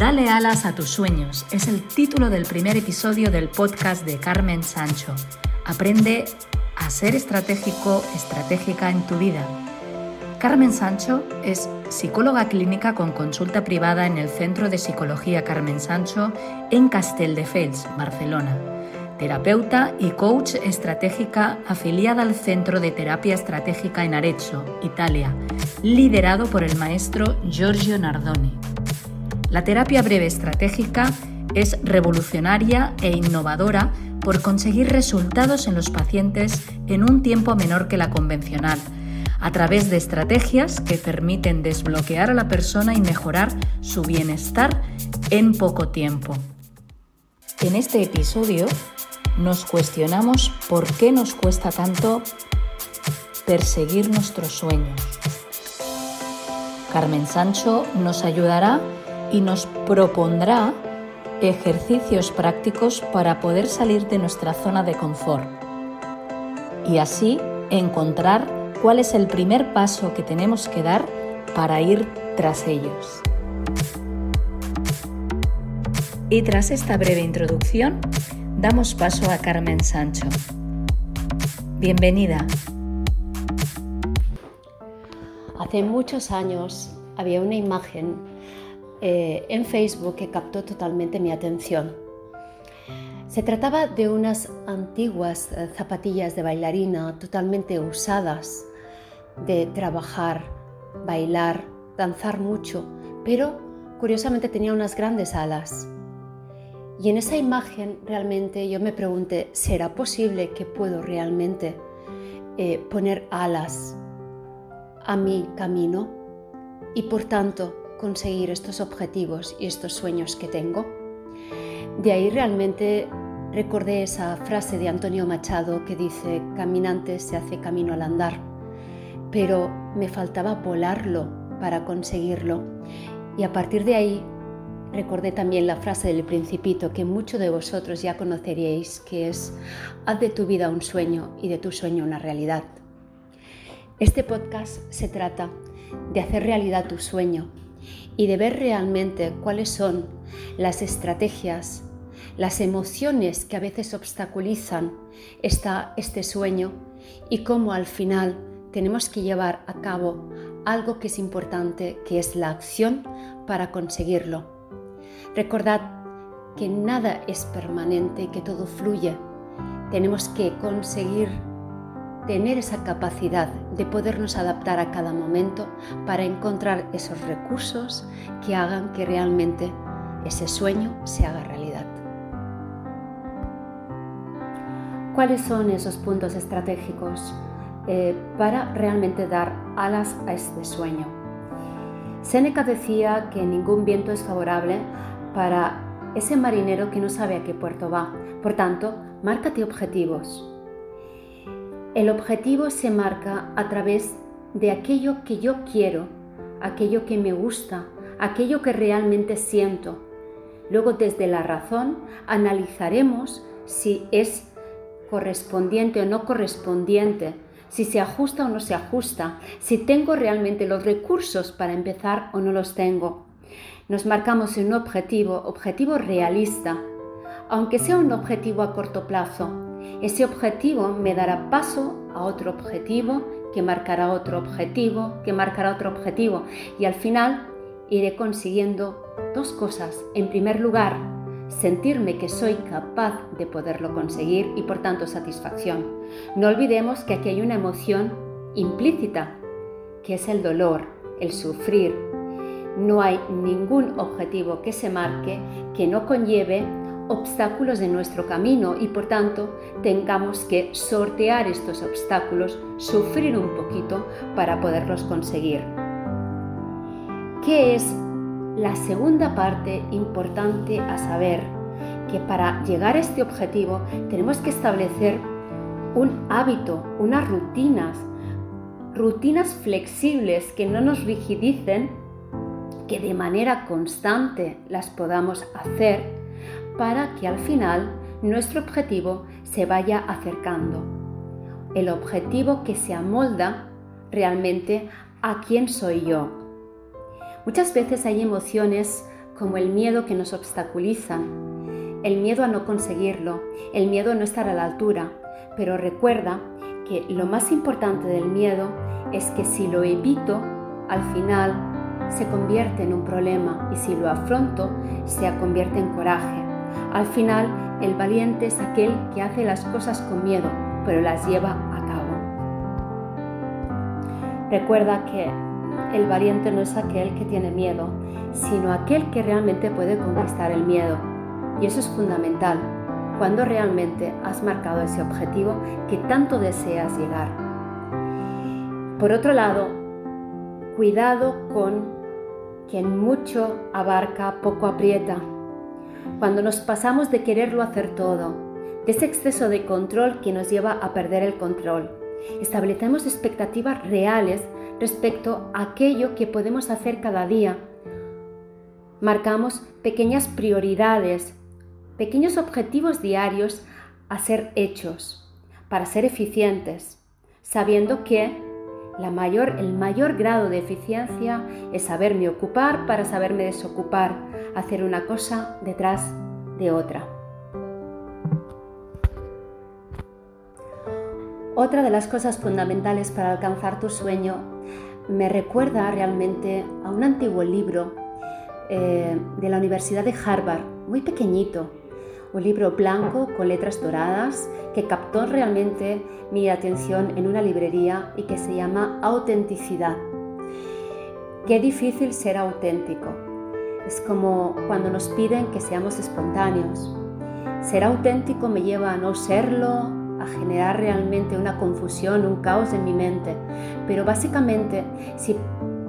Dale alas a tus sueños es el título del primer episodio del podcast de Carmen Sancho. Aprende a ser estratégico, estratégica en tu vida. Carmen Sancho es psicóloga clínica con consulta privada en el Centro de Psicología Carmen Sancho en Castelldefels, Barcelona. Terapeuta y coach estratégica afiliada al Centro de Terapia Estratégica en Arezzo, Italia, liderado por el maestro Giorgio Nardoni. La terapia breve estratégica es revolucionaria e innovadora por conseguir resultados en los pacientes en un tiempo menor que la convencional, a través de estrategias que permiten desbloquear a la persona y mejorar su bienestar en poco tiempo. En este episodio nos cuestionamos por qué nos cuesta tanto perseguir nuestros sueños. Carmen Sancho nos ayudará y nos propondrá ejercicios prácticos para poder salir de nuestra zona de confort y así encontrar cuál es el primer paso que tenemos que dar para ir tras ellos. Y tras esta breve introducción, damos paso a Carmen Sancho. Bienvenida. Hace muchos años había una imagen eh, en Facebook que captó totalmente mi atención. Se trataba de unas antiguas eh, zapatillas de bailarina totalmente usadas, de trabajar, bailar, danzar mucho, pero curiosamente tenía unas grandes alas. Y en esa imagen realmente yo me pregunté, ¿será posible que puedo realmente eh, poner alas a mi camino? Y por tanto, conseguir estos objetivos y estos sueños que tengo. De ahí realmente recordé esa frase de Antonio Machado que dice, caminante se hace camino al andar, pero me faltaba volarlo para conseguirlo. Y a partir de ahí recordé también la frase del principito que muchos de vosotros ya conoceríais, que es, haz de tu vida un sueño y de tu sueño una realidad. Este podcast se trata de hacer realidad tu sueño, y de ver realmente cuáles son las estrategias, las emociones que a veces obstaculizan este sueño y cómo al final tenemos que llevar a cabo algo que es importante, que es la acción para conseguirlo. Recordad que nada es permanente, que todo fluye. Tenemos que conseguir tener esa capacidad de podernos adaptar a cada momento para encontrar esos recursos que hagan que realmente ese sueño se haga realidad. ¿Cuáles son esos puntos estratégicos eh, para realmente dar alas a este sueño? Séneca decía que ningún viento es favorable para ese marinero que no sabe a qué puerto va. Por tanto, márcate objetivos, el objetivo se marca a través de aquello que yo quiero, aquello que me gusta, aquello que realmente siento. Luego desde la razón analizaremos si es correspondiente o no correspondiente, si se ajusta o no se ajusta, si tengo realmente los recursos para empezar o no los tengo. Nos marcamos un objetivo, objetivo realista, aunque sea un objetivo a corto plazo, ese objetivo me dará paso a otro objetivo, que marcará otro objetivo, que marcará otro objetivo. Y al final iré consiguiendo dos cosas. En primer lugar, sentirme que soy capaz de poderlo conseguir y por tanto satisfacción. No olvidemos que aquí hay una emoción implícita, que es el dolor, el sufrir. No hay ningún objetivo que se marque que no conlleve obstáculos de nuestro camino y por tanto tengamos que sortear estos obstáculos, sufrir un poquito para poderlos conseguir. ¿Qué es la segunda parte importante a saber? Que para llegar a este objetivo tenemos que establecer un hábito, unas rutinas, rutinas flexibles que no nos rigidicen, que de manera constante las podamos hacer para que al final nuestro objetivo se vaya acercando. El objetivo que se amolda realmente a quién soy yo. Muchas veces hay emociones como el miedo que nos obstaculiza, el miedo a no conseguirlo, el miedo a no estar a la altura, pero recuerda que lo más importante del miedo es que si lo evito, al final se convierte en un problema y si lo afronto, se convierte en coraje. Al final, el valiente es aquel que hace las cosas con miedo, pero las lleva a cabo. Recuerda que el valiente no es aquel que tiene miedo, sino aquel que realmente puede conquistar el miedo. Y eso es fundamental cuando realmente has marcado ese objetivo que tanto deseas llegar. Por otro lado, cuidado con quien mucho abarca, poco aprieta. Cuando nos pasamos de quererlo hacer todo, de ese exceso de control que nos lleva a perder el control, establecemos expectativas reales respecto a aquello que podemos hacer cada día. Marcamos pequeñas prioridades, pequeños objetivos diarios a ser hechos, para ser eficientes, sabiendo que el mayor grado de eficiencia es saberme ocupar para saberme desocupar, hacer una cosa detrás de otra. Otra de las cosas fundamentales para alcanzar tu sueño me recuerda realmente a un antiguo libro eh, de la Universidad de Harvard, muy pequeñito, un libro blanco con letras doradas que captó realmente mi atención en una librería y que se llama Autenticidad. Qué difícil ser auténtico. Es como cuando nos piden que seamos espontáneos. Ser auténtico me lleva a no serlo, a generar realmente una confusión, un caos en mi mente. Pero básicamente, si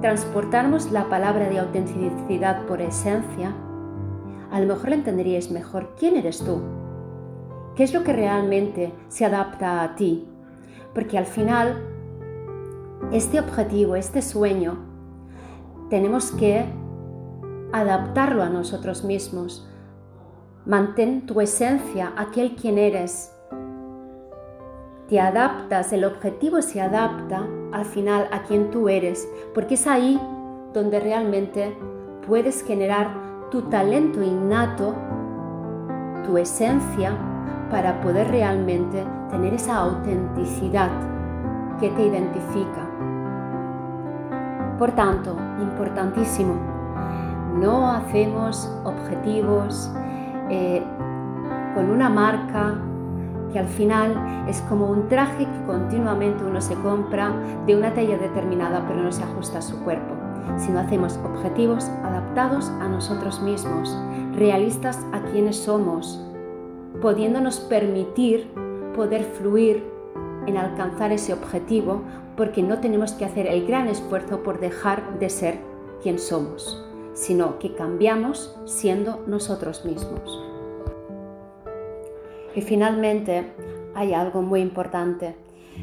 transportáramos la palabra de autenticidad por esencia, a lo mejor la entenderíais mejor. ¿Quién eres tú? ¿Qué es lo que realmente se adapta a ti? Porque al final, este objetivo, este sueño, tenemos que adaptarlo a nosotros mismos. Mantén tu esencia, aquel quien eres, te adaptas, el objetivo se adapta al final a quien tú eres, porque es ahí donde realmente puedes generar tu talento innato, tu esencia, para poder realmente tener esa autenticidad que te identifica. Por tanto, importantísimo, no hacemos objetivos eh, con una marca que al final es como un traje que continuamente uno se compra de una talla determinada pero no se ajusta a su cuerpo, sino hacemos objetivos adaptados a nosotros mismos, realistas a quienes somos, pudiéndonos permitir poder fluir en alcanzar ese objetivo porque no tenemos que hacer el gran esfuerzo por dejar de ser quien somos, sino que cambiamos siendo nosotros mismos. Y finalmente hay algo muy importante.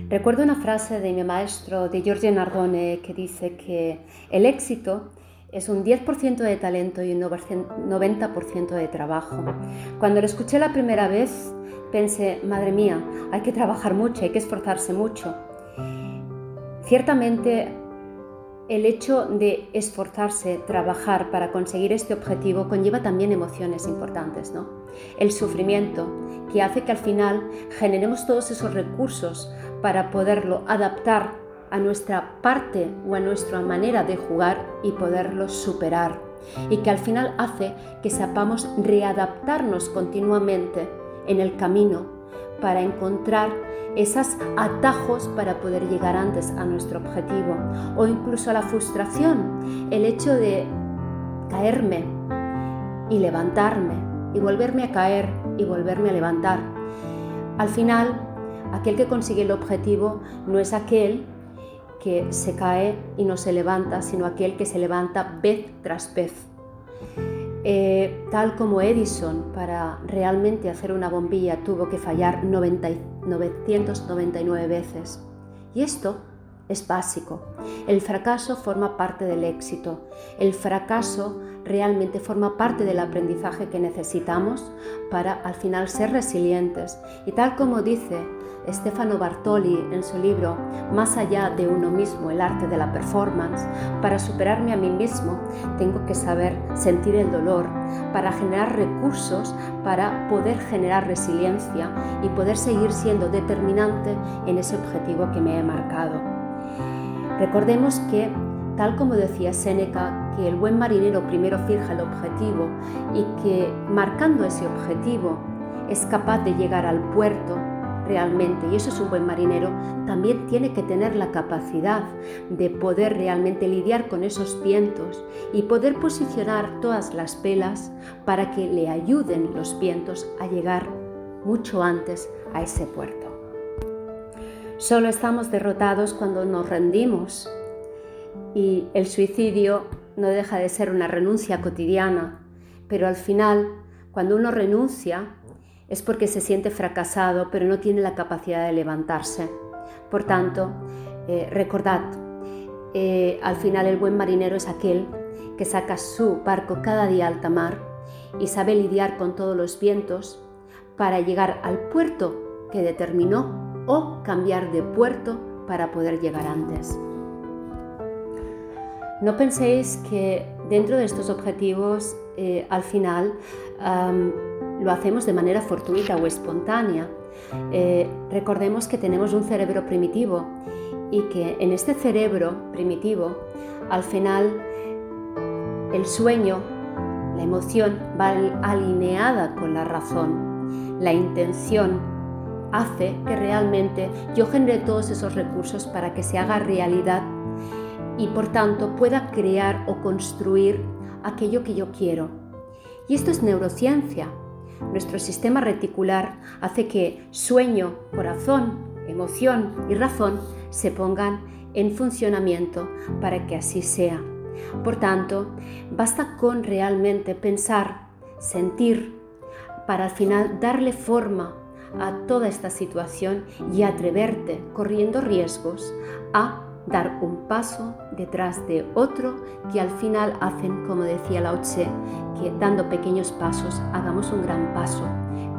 Recuerdo una frase de mi maestro, de Giorgio Nardone, que dice que el éxito es un 10% de talento y un 90% de trabajo. Cuando lo escuché la primera vez, pensé, madre mía, hay que trabajar mucho, hay que esforzarse mucho. Ciertamente el hecho de esforzarse, trabajar para conseguir este objetivo conlleva también emociones importantes, ¿no? El sufrimiento, que hace que al final generemos todos esos recursos para poderlo adaptar a nuestra parte o a nuestra manera de jugar y poderlo superar. Y que al final hace que sepamos readaptarnos continuamente en el camino para encontrar esos atajos para poder llegar antes a nuestro objetivo o incluso la frustración, el hecho de caerme y levantarme y volverme a caer y volverme a levantar. Al final, aquel que consigue el objetivo no es aquel que se cae y no se levanta, sino aquel que se levanta vez tras vez. Eh, tal como Edison, para realmente hacer una bombilla, tuvo que fallar 999 veces. Y esto es básico. El fracaso forma parte del éxito. El fracaso realmente forma parte del aprendizaje que necesitamos para al final ser resilientes. Y tal como dice Stefano Bartoli en su libro Más allá de uno mismo, el arte de la performance, para superarme a mí mismo tengo que saber sentir el dolor, para generar recursos, para poder generar resiliencia y poder seguir siendo determinante en ese objetivo que me he marcado. Recordemos que, tal como decía Séneca, que el buen marinero primero fija el objetivo y que marcando ese objetivo es capaz de llegar al puerto realmente, y eso es un buen marinero, también tiene que tener la capacidad de poder realmente lidiar con esos vientos y poder posicionar todas las velas para que le ayuden los vientos a llegar mucho antes a ese puerto. Solo estamos derrotados cuando nos rendimos y el suicidio no deja de ser una renuncia cotidiana, pero al final, cuando uno renuncia, es porque se siente fracasado, pero no tiene la capacidad de levantarse. Por tanto, eh, recordad, eh, al final el buen marinero es aquel que saca su barco cada día a alta mar y sabe lidiar con todos los vientos para llegar al puerto que determinó o cambiar de puerto para poder llegar antes. No penséis que dentro de estos objetivos, eh, al final, lo hacemos de manera fortuita o espontánea. Eh, recordemos que tenemos un cerebro primitivo y que en este cerebro primitivo, al final, el sueño, la emoción va alineada con la razón. La intención hace que realmente yo genere todos esos recursos para que se haga realidad y por tanto pueda crear o construir aquello que yo quiero. Y esto es neurociencia, nuestro sistema reticular hace que sueño, corazón, emoción y razón se pongan en funcionamiento para que así sea. Por tanto, basta con realmente pensar, sentir, para al final darle forma a toda esta situación y atreverte, corriendo riesgos, a dar un paso detrás de otro que al final hacen, como decía Lao Tse, que dando pequeños pasos hagamos un gran paso.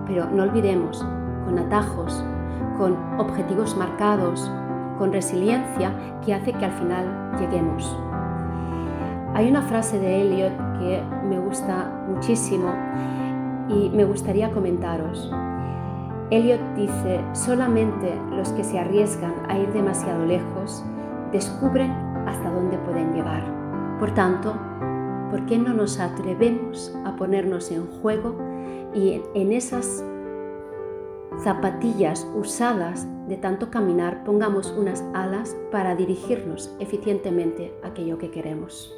Pero no olvidemos, con atajos, con objetivos marcados, con resiliencia que hace que al final lleguemos. Hay una frase de Elliot que me gusta muchísimo y me gustaría comentaros. Elliot dice, solamente los que se arriesgan a ir demasiado lejos descubren hasta dónde pueden llegar. Por tanto, ¿por qué no nos atrevemos a ponernos en juego y en esas zapatillas usadas de tanto caminar pongamos unas alas para dirigirnos eficientemente a aquello que queremos?